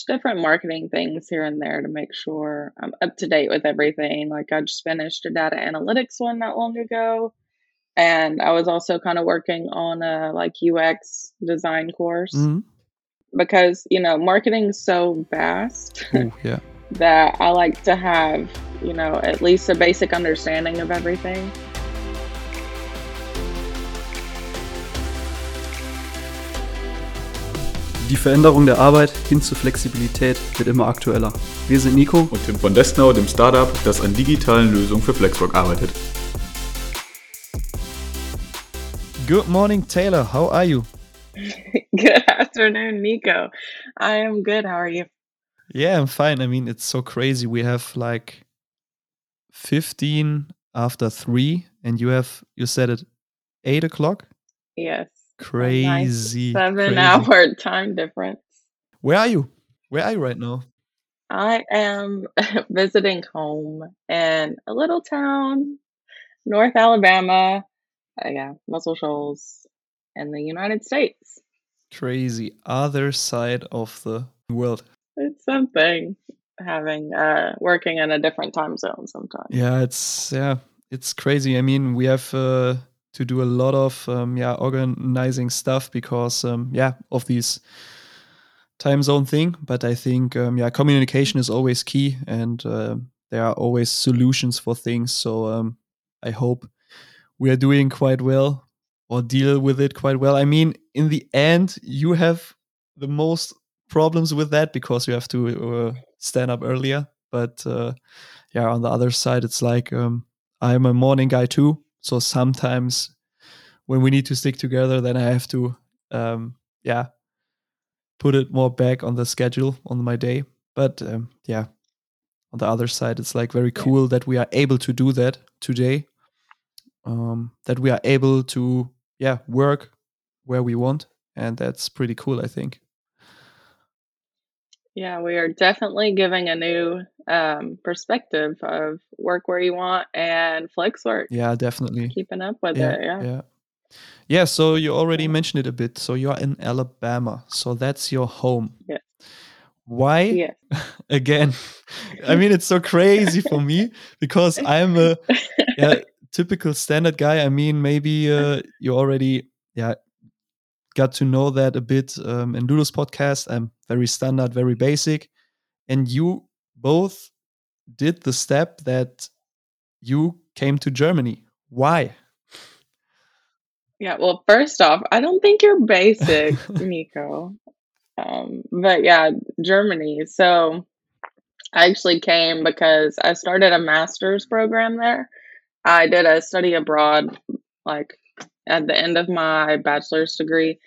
just different marketing things here and there to make sure I'm up to date with everything. Like I just finished a data analytics one not long ago. And I was also kind of working on a like UX design course Mhm. because, you know, marketing's so vast Ooh, yeah. that I like to have, you know, at least a basic understanding of everything. Die Veränderung der Arbeit hin zur Flexibilität wird immer aktueller. Wir sind Nico. und Tim von Destnau, dem Startup, das an digitalen Lösungen für Flexwork arbeitet. Good morning, Taylor. How are you? good afternoon, Nico. I am good. How are you? Yeah, I'm fine. I mean, it's so crazy. We have like 15 after 3, and you have, you said it, 8 o'clock? Yes. Crazy. Seven crazy. hour time difference. Where are you? Where are you right now? I am visiting home in a little town, North Alabama. Uh, yeah, Muscle Shoals in the United States. Crazy. Other side of the world. It's something having uh working in a different time zone sometimes. Yeah, it's yeah, it's crazy. I mean, we have uh, to do a lot of um, yeah organizing stuff because um, yeah of these time zone thing. But I think um, yeah, communication is always key, and uh, there are always solutions for things. So um, I hope we are doing quite well or deal with it quite well. I mean, in the end, you have the most problems with that because you have to uh, stand up earlier. But uh, yeah, on the other side, it's like um, I'm a morning guy too. So sometimes when we need to stick together, then I have to, um, yeah, put it more back on the schedule on my day. But um, yeah, on the other side, it's like very Yeah. cool that we are able to do that today. Um, that we are able to, yeah, work where we want, and that's pretty cool. I think. Yeah, we are definitely giving a new um perspective of work where you want and flex work. Yeah, definitely. Keeping up with yeah, it. Yeah. yeah. Yeah, so you already mentioned it a bit. So you are in Alabama. So that's your home. Yeah. Why? Yeah. Again, I mean, it's so crazy for me because I'm a yeah, typical standard guy. I mean, maybe uh, you already yeah got to know that a bit um, in Ludo's podcast. I'm very standard, very basic, and you both did the step that you came to Germany. Why? Yeah, well, first off, I don't think you're basic, Nico. Um, but yeah, Germany. So I actually came because I started a master's program there. I did a study abroad, like at the end of my bachelor's degree.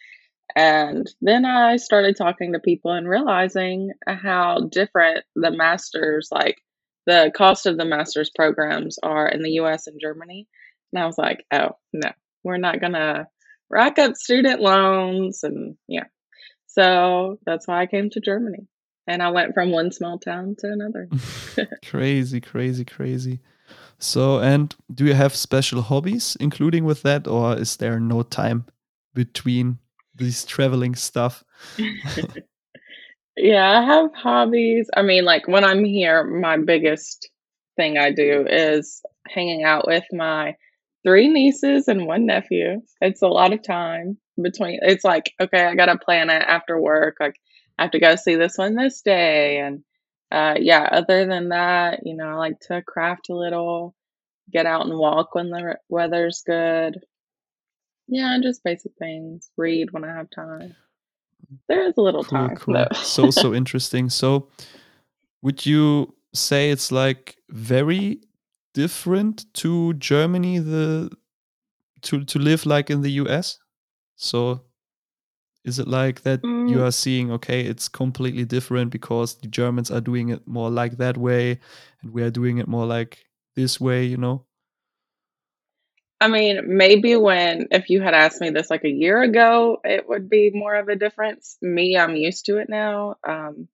And then I started talking to people and realizing how different the master's, like the cost of the master's programs are in the US and Germany. And I was like, oh, no, we're not going to rack up student loans. And yeah. So that's why I came to Germany. And I went from one small town to another. crazy, crazy, crazy. So, and do you have special hobbies including with that, or is there no time between these traveling stuff? Yeah, I have hobbies. I mean, like when I'm here, my biggest thing I do is hanging out with my three nieces and one nephew. It's a lot of time between. It's like, okay, I got to plan it after work. Like, I have to go see this one this day. And uh, yeah, other than that, you know, I like to craft a little, get out and walk when the weather's good. Yeah, just basic things. Read when I have time. There is a little Cool, time. cool. so, so interesting. So, would you say it's like very different to Germany, the to to live like in the US? So, is it like that you Mm. are seeing okay, it's completely different because the Germans are doing it more like that way, and we are doing it more like this way, you know? I mean, maybe when if you had asked me this like a year ago, it would be more of a difference. Me, I'm used to it now. Um,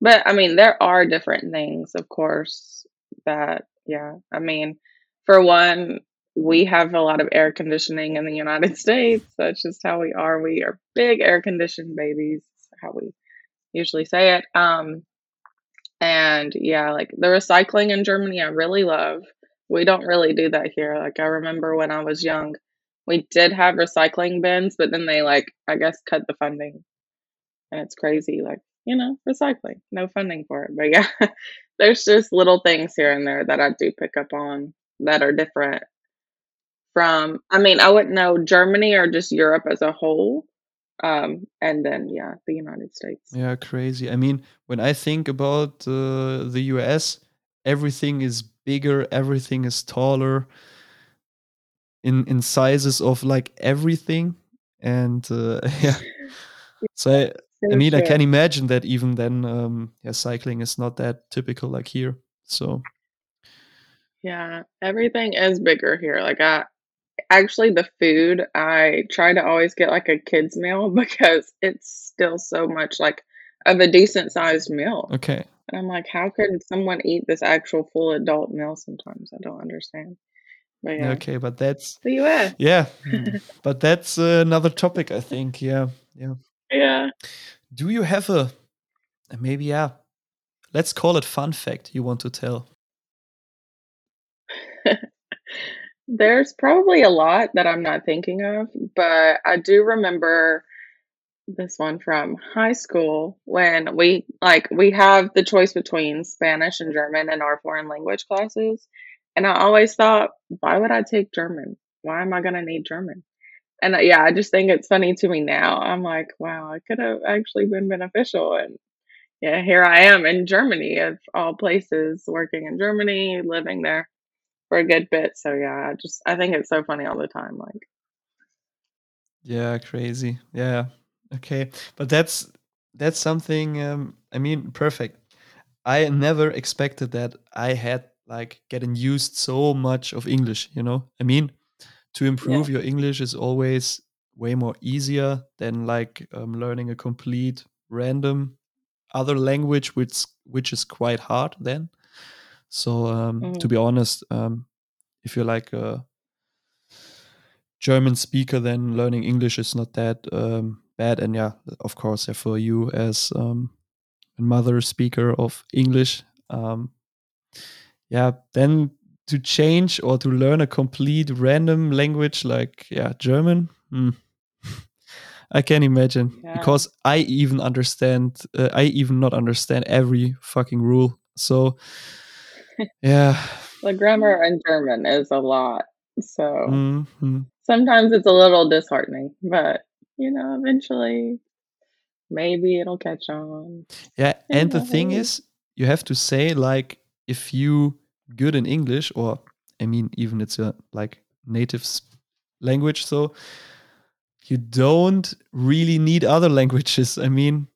but I mean, there are different things, of course, that yeah. I mean, for one, we have a lot of air conditioning in the United States. That's just how we are. We are big air conditioned babies. How we usually say it. Um, and yeah, like the recycling in Germany, I really love. We don't really do that here. Like I remember when I was young, we did have recycling bins, but then they like I guess cut the funding, and it's crazy. Like you know, recycling, no funding for it. But yeah, there's just little things here and there that I do pick up on that are different from. I mean, I wouldn't know Germany or just Europe as a whole. Um, and then yeah, the United States. Yeah, crazy. I mean, when I think about uh, the US, everything is bigger, everything is taller in in sizes of like everything, and uh, yeah. So I, I mean, I can imagine that even then, um, yeah, cycling is not that typical like here. So yeah, everything is bigger here. Like I, actually the food I try to always get like a kids meal because it's still so much like of a decent sized meal. Okay. And I'm like, how could someone eat this actual full adult meal sometimes? I don't understand. But yeah. Okay, but that's the US. Yeah. but that's uh, another topic, I think. Yeah. Yeah. Yeah. Do you have a maybe yeah, let's call it fun fact you want to tell? There's probably a lot that I'm not thinking of, but I do remember this one from high school when we like we have the choice between Spanish and German in our foreign language classes. And I always thought, why would I take German? Why am I going to need German? And uh, yeah, I just think it's funny to me now. I'm like, wow, it could have actually been beneficial. And yeah, here I am in Germany, of all places, working in Germany, living there for a good bit. So yeah, I just I think it's so funny all the time. Like, yeah, crazy. Yeah, okay, but that's that's something. Um, I mean, perfect. I never expected that I had like getting used so much of English. You know, I mean, to improve yeah. your English is always way more easier than like um, learning a complete random other language, which which is quite hard then. So um, mm. to be honest, um, if you're like a German speaker, then learning English is not that um, bad. And yeah, of course, for you as um, a mother speaker of English, um, yeah, then to change or to learn a complete random language like yeah German. Hmm. I can't imagine yeah. because I even understand. Uh, I even not understand every fucking rule. So yeah. The grammar in German is a lot. So mm-hmm. sometimes it's a little disheartening, but you know, eventually maybe it'll catch on. Yeah, and the thing is, you have to say like if you good in English or I mean even it's a like native language so you don't really need other languages. I mean,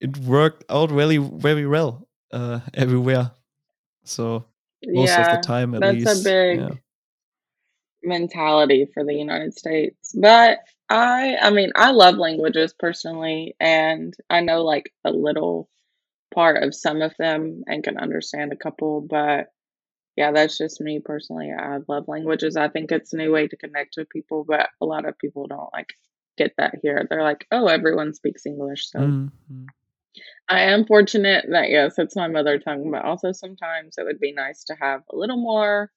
it worked out really very well uh, everywhere. So most yeah, of the time, at that's least. That's a big yeah. mentality for the United States. But I, I mean, I love languages personally, and I know like a little part of some of them and can understand a couple. But yeah, that's just me personally. I love languages. I think it's a new way to connect with people, but a lot of people don't like get that here. They're like, oh, everyone speaks English, so. Mm-hmm. I am fortunate that yes, it's my mother tongue, but also sometimes it would be nice to have a little more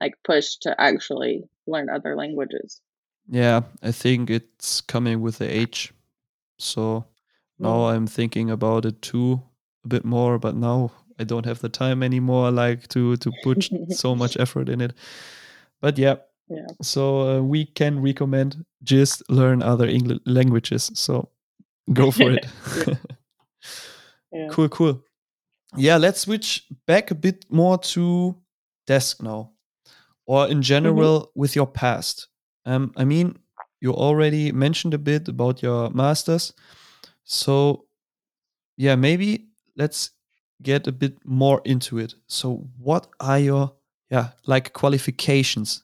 like push to actually learn other languages. Yeah, I think it's coming with the age. So now mm. I'm thinking about it too a bit more, but now I don't have the time anymore like to to put so much effort in it. But yeah. Yeah. So uh, we can recommend just learn other English languages. So go for it. Yeah. Cool, cool. Yeah, let's switch back a bit more to DeskNow, or in general mm-hmm. with your past. Um, I mean, you already mentioned a bit about your masters, so yeah, maybe let's get a bit more into it. So, what are your yeah like qualifications?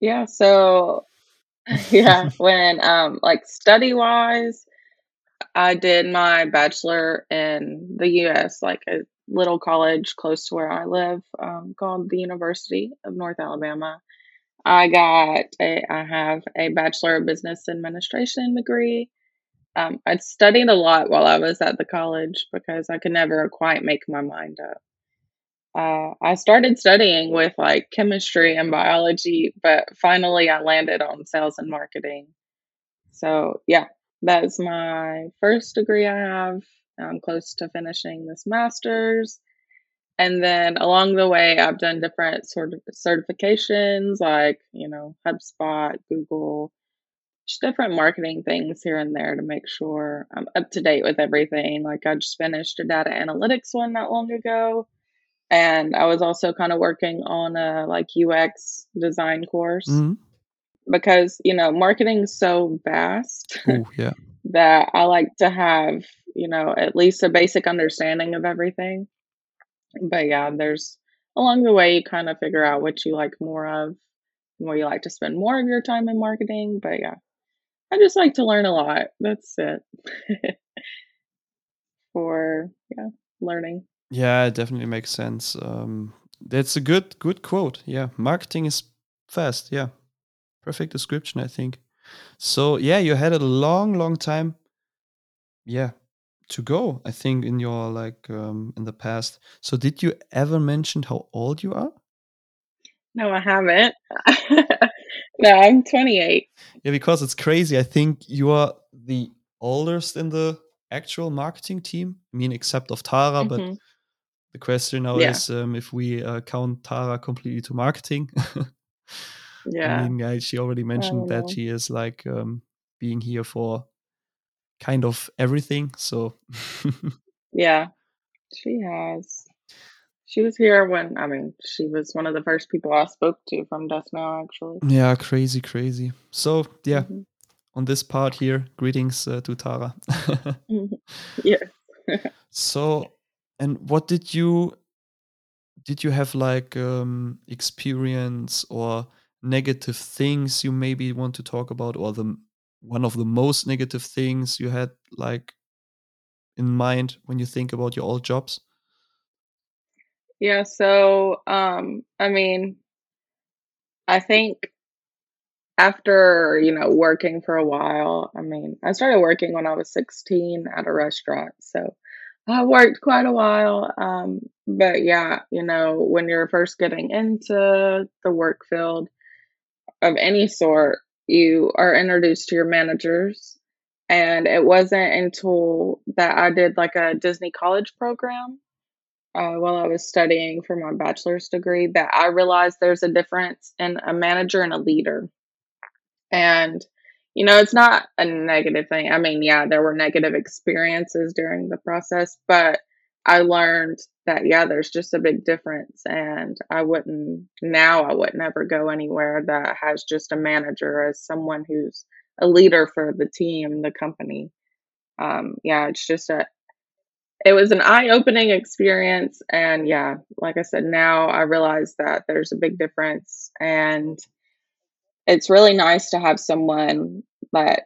Yeah, so yeah, when um like study wise, I did my bachelor in the US, like a little college close to where I live, um, called the University of North Alabama. I got a, I have a Bachelor of Business Administration degree, um, I studied a lot while I was at the college because I could never quite make my mind up. Uh, I started studying with like chemistry and biology, but finally I landed on sales and marketing. So, yeah, that's my first degree I have. I'm close to finishing this master's. And then along the way, I've done different sort of certifications like, you know, HubSpot, Google, just different marketing things here and there to make sure I'm up to date with everything. Like I just finished a data analytics one not long ago. And I was also kind of working on a like UX design course Mhm. Because, you know, marketing's so vast Oh, yeah. that I like to have, you know, at least a basic understanding of everything. But yeah, there's along the way you kind of figure out what you like more of, and where you like to spend more of your time in marketing. But yeah, I just like to learn a lot. That's it. For yeah, learning. Yeah, it definitely makes sense. Um, that's a good good quote. Yeah, marketing is fast. Yeah, perfect description, I think. So yeah, you had a long, long time. Yeah, to go. I think in your like um, in the past. So did you ever mention how old you are? No, I haven't. no, I'm 28. Yeah, because it's crazy. I think you are the oldest in the actual marketing team. I mean, except of Tara, but Mhm. the question now Yeah. is um, if we uh, count Tara completely to marketing. Yeah. I mean, yeah, she already mentioned that know. she is like um, being here for kind of everything. So Yeah, she has. She was here when, I mean, she was one of the first people I spoke to from Now, actually. yeah, crazy, crazy. So yeah, Mhm. on this part here, greetings uh, to Tara. yeah. so, and what did you did you have like um, experience or negative things you maybe want to talk about, or the one of the most negative things you had like in mind when you think about your old jobs? Yeah, so um I mean, I think after, you know, working for a while, I mean, I started working when I was 16 at a restaurant. So I worked quite a while. Um, but yeah, you know, when you're first getting into the work field of any sort, you are introduced to your managers. And it wasn't until that I did like a Disney college program uh, while I was studying for my bachelor's degree that I realized there's a difference in a manager and a leader. And, you know, it's not a negative thing. I mean, yeah, there were negative experiences during the process, but I learned that, yeah, there's just a big difference. And I wouldn't, now I would never go anywhere that has just a manager as someone who's a leader for the team, the company. Um, yeah, it's just a, it was an eye-opening experience and yeah like i said now i realize that there's a big difference and it's really nice to have someone that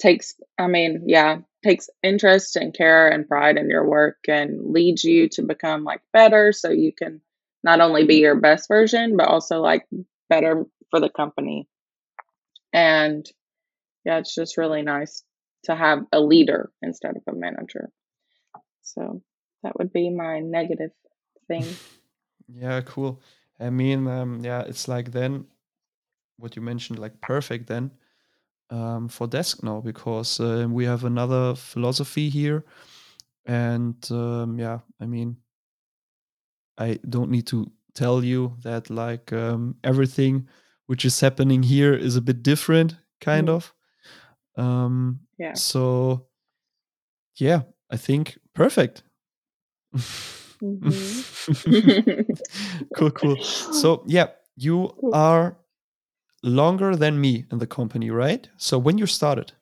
takes i mean yeah takes interest and care and pride in your work and leads you to become like better so you can not only be your best version but also like better for the company and yeah it's just really nice to have a leader instead of a manager so that would be my negative thing. Yeah, cool. I mean, um, yeah, it's like then what you mentioned, like perfect then um, for DeskNow because uh, we have another philosophy here, and um, yeah, I mean, I don't need to tell you that like um, everything which is happening here is a bit different, kind Mhm. of. Um, Yeah. so yeah, I think perfect. cool, cool. So yeah, you Cool. are longer than me in the company, right? So when you started,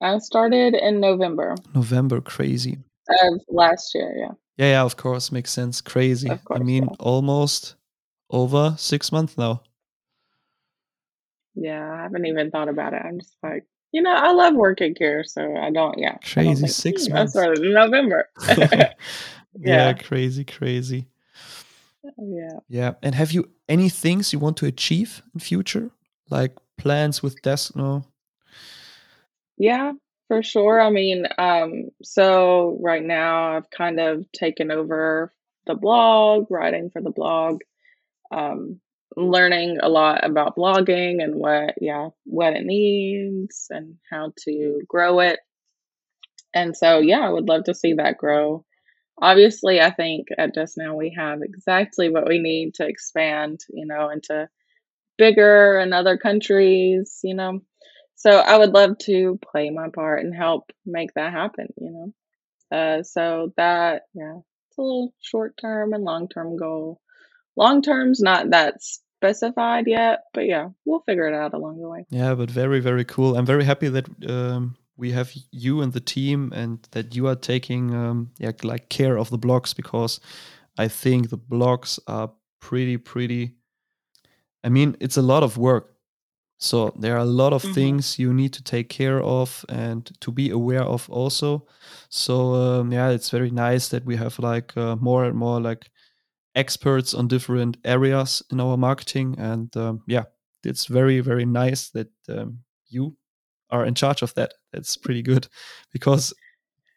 I started in November November, crazy. of last year. Yeah. Yeah, yeah, of course, makes sense. Crazy. Of I mean, yeah. almost over six months now. Yeah. I haven't even thought about it. I'm just like, you know, I love working here. So I don't, yeah. I don't Crazy, think, six "Hmm, I months. started in November. yeah, Yeah. crazy, crazy. Yeah. Yeah. And have you any things you want to achieve in future? Like plans with DeskNow? Yeah, for sure. I mean, um, so right now I've kind of taken over the blog, writing for the blog, um, learning a lot about blogging and what, yeah, what it needs and how to grow it. And so, yeah, I would love to see that grow. Obviously, I think at DeskNow we have exactly what we need to expand, you know, into bigger and other countries, you know. So I would love to play my part and help make that happen, you know. Uh, so that, yeah, it's a little short term and long term goal. Long term's not that specified yet, but yeah, we'll figure it out along the way. Yeah, but very, very cool. I'm very happy that um, we have you and the team and that you are taking um, yeah, like care of the blocks because I think the blocks are pretty, pretty. I mean, it's a lot of work. So there are a lot of Mhm. things you need to take care of and to be aware of also. So um, yeah, it's very nice that we have like uh, more and more like experts on different areas in our marketing, and um, yeah, it's very very nice that um, you are in charge of that. That's pretty good because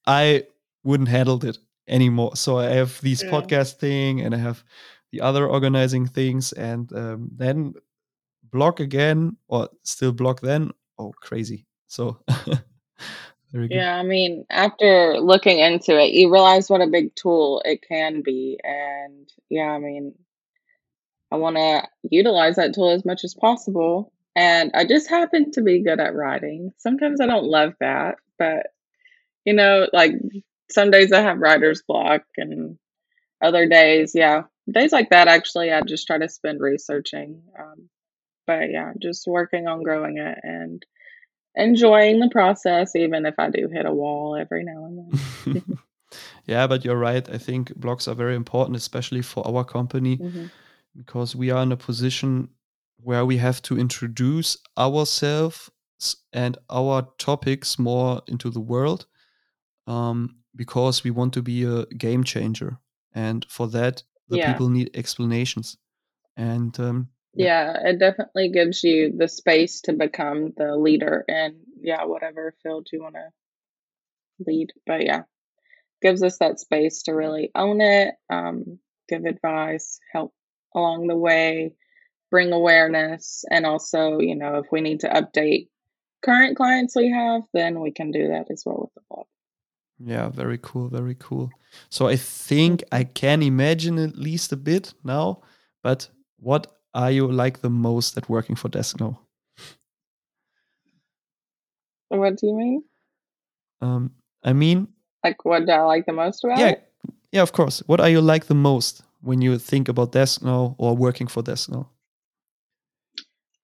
I wouldn't handle it anymore. So I have these Yeah. podcast thing, and I have the other organizing things, and um, then block again or still block then. Oh, crazy! So very good. Yeah, I mean, after looking into it, you realize what a big tool it can be. And yeah, I mean, I want to utilize that tool as much as possible. And I just happen to be good at writing. Sometimes I don't love that, but you know, like some days I have writer's block, and other days, yeah, days like that, actually, I just try to spend researching. Um, but yeah, just working on growing it and enjoying the process, even if I do hit a wall every now and then. yeah, but you're right. I think blogs are very important, especially for our company, hmm because we are in a position where we have to introduce ourselves and our topics more into the world um, because we want to be a game changer. And for that, the Yeah. people need explanations. And um, yeah, it definitely gives you the space to become the leader in, yeah, whatever field you want to lead. But yeah, gives us that space to really own it, um, give advice, help along the way, bring awareness, and also, you know, if we need to update current clients we have, then we can do that as well with the blog. yeah, very cool, very cool. So I think I can imagine at least a bit now, but what are you like the most at working for DeskNow? What do you mean? Um, I mean, Like, what do I like the most about yeah, it? yeah, of course. What are you like the most when you think about DeskNow or working for DeskNow?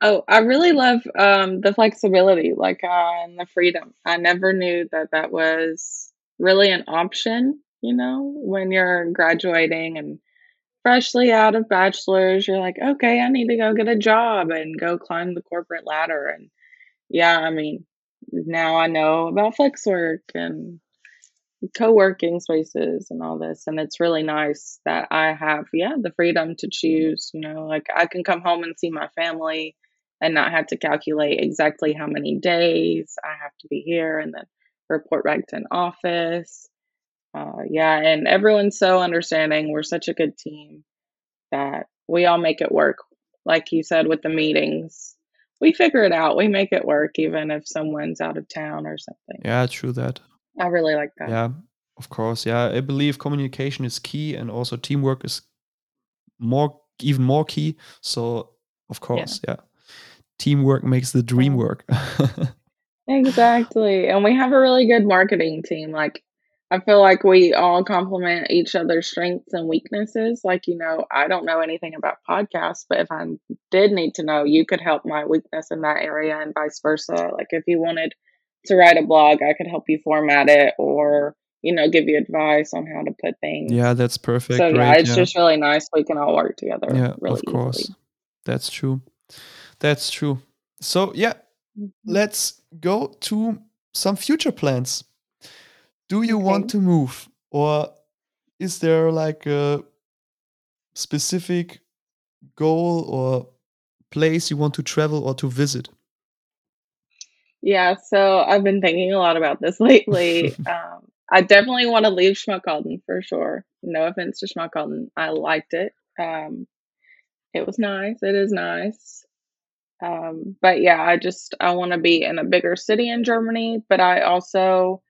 Oh, I really love um, the flexibility, like, uh, and the freedom. I never knew that that was really an option, you know, when you're graduating and freshly out of bachelor's, you're like, okay, I need to go get a job and go climb the corporate ladder. And yeah, I mean, now I know about flex work and co-working spaces and all this and it's really nice that I have yeah the freedom to choose you know like I can come home and see my family and not have to calculate exactly how many days I have to be here and then report back to an office uh, yeah and everyone's so understanding we're such a good team that we all make it work like you said with the meetings we figure it out we make it work even if someone's out of town or something Yeah, true that. I really like that Yeah, of course. Yeah, I believe communication is key and also teamwork is more even more key. So, of yeah course, yeah. Teamwork makes the dream work. Exactly. And we have a really good marketing team. Like, I feel like we all complement each other's strengths and weaknesses. Like, you know, I don't know anything about podcasts, but if I did need to know, you could help my weakness in that area and vice versa. Like, if you wanted to write a blog, I could help you format it or, you know, give you advice on how to put things. yeah, that's perfect. So, yeah, right? it's Yeah. just really nice. We can all work together Yeah, really of course. easily. That's true. That's true. So, yeah, Mhm. let's go to some future plans. Do you Okay. want to move or is there like a specific goal or place you want to travel or to visit? Yeah, so I've been thinking a lot about this lately. um, I definitely want to leave Schmalkalden for sure. No offense to Schmalkalden. I liked it. Um, it was nice. It is nice. Um, but yeah, I just I want to be in a bigger city in Germany, but I also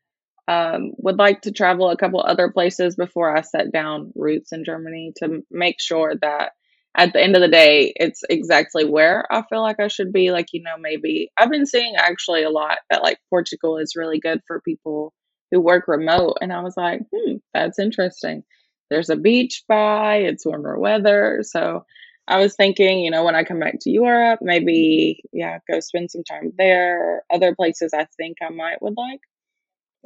um, would like to travel a couple other places before I set down roots in Germany to make sure that at the end of the day, it's exactly where I feel like I should be. Like, you know, maybe I've been seeing actually a lot that like Portugal is really good for people who work remote. And I was like, hmm, that's interesting. There's a beach by, it's warmer weather. So I was thinking, you know, when I come back to Europe, maybe, yeah, go spend some time there. Other places I think I might would like.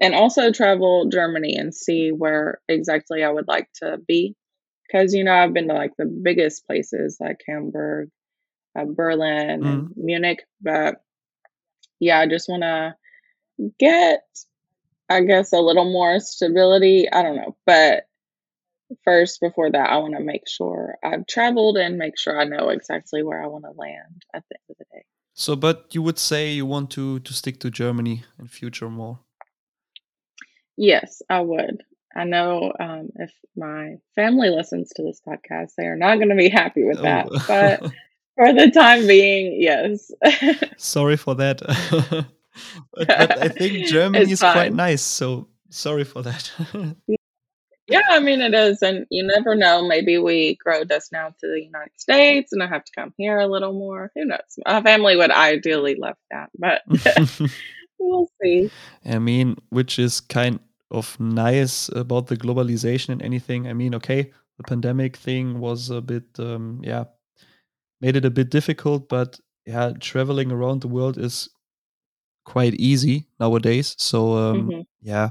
And also travel Germany and see where exactly I would like to be. Because, you know, I've been to like the biggest places like Hamburg, uh, Berlin, Mm. and Munich. But yeah, I just want to get, I guess, a little more stability. I don't know. But first, before that, I want to make sure I've traveled and make sure I know exactly where I want to land at the end of the day. So, but you would say you want to to stick to Germany in future more. Yes, I would. I know um, if my family listens to this podcast, they are not going to be happy with that. But Oh, for the time being, yes. sorry for that. but, but I think Germany It's is quite nice. So sorry for that. Yeah, I mean, it is. And you never know. Maybe we grow this now to the United States and I have to come here a little more. Who knows? My family would ideally love that, but we'll see. I mean, which is kind of nice about the globalization and anything. I mean, okay, the pandemic thing was a bit, um, yeah, made it a bit difficult, but yeah, traveling around the world is quite easy nowadays. So, um, hmm yeah,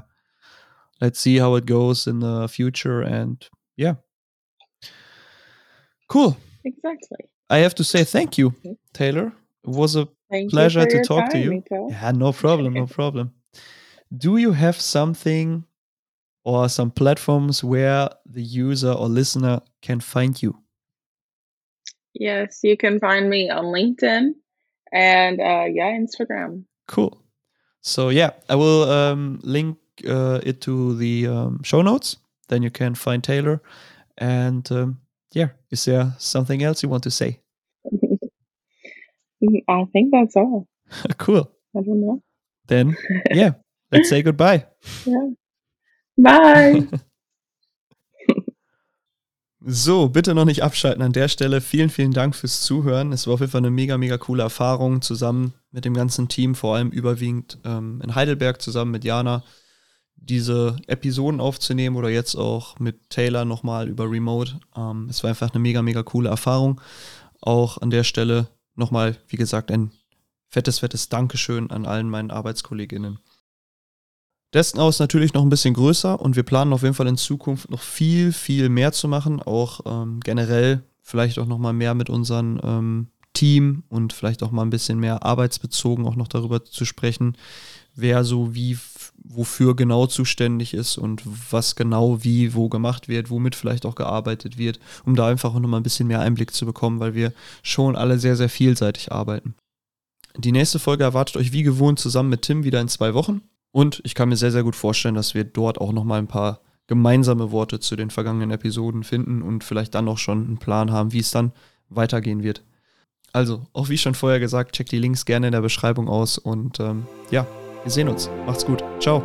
let's see how it goes in the future. And yeah, cool. Exactly. I have to say thank you, Mhm. Taylor. It was a Thank pleasure to talk to you. Nico. Yeah, no problem, no problem. Do you have something or some platforms where the user or listener can find you? Yes, you can find me on LinkedIn and uh, yeah, Instagram. Cool. So yeah, I will um, link uh, it to the um, show notes. Then you can find Taylor. And um, yeah, is there something else you want to say? I think that's all. cool. I don't know. Then yeah, let's say goodbye. Yeah. Bye. So, bitte noch nicht abschalten an der Stelle. Vielen, vielen Dank fürs Zuhören. Es war auf jeden Fall eine mega, mega coole Erfahrung zusammen mit dem ganzen Team, vor allem überwiegend ähm, in Heidelberg zusammen mit Jana, diese Episoden aufzunehmen oder jetzt auch mit Taylor nochmal über Remote. Ähm, es war einfach eine mega, mega coole Erfahrung. Auch an der Stelle nochmal, wie gesagt, ein fettes, fettes Dankeschön an allen meinen ArbeitskollegInnen. Dessen aus natürlich noch ein bisschen größer und wir planen auf jeden Fall in Zukunft noch viel, viel mehr zu machen. Auch ähm, generell vielleicht auch noch mal mehr mit unserem ähm, Team und vielleicht auch mal ein bisschen mehr arbeitsbezogen auch noch darüber zu sprechen, wer so wie wofür genau zuständig ist und was genau wie wo gemacht wird, womit vielleicht auch gearbeitet wird, um da einfach noch mal ein bisschen mehr Einblick zu bekommen, weil wir schon alle sehr, sehr vielseitig arbeiten. Die nächste Folge erwartet euch wie gewohnt zusammen mit Tim wieder in zwei Wochen. Und ich kann mir sehr, sehr gut vorstellen, dass wir dort auch nochmal ein paar gemeinsame Worte zu den vergangenen Episoden finden und vielleicht dann auch schon einen Plan haben, wie es dann weitergehen wird. Also, auch wie schon vorher gesagt, checkt die Links gerne in der Beschreibung aus und ähm, ja, wir sehen uns. Macht's gut. Ciao.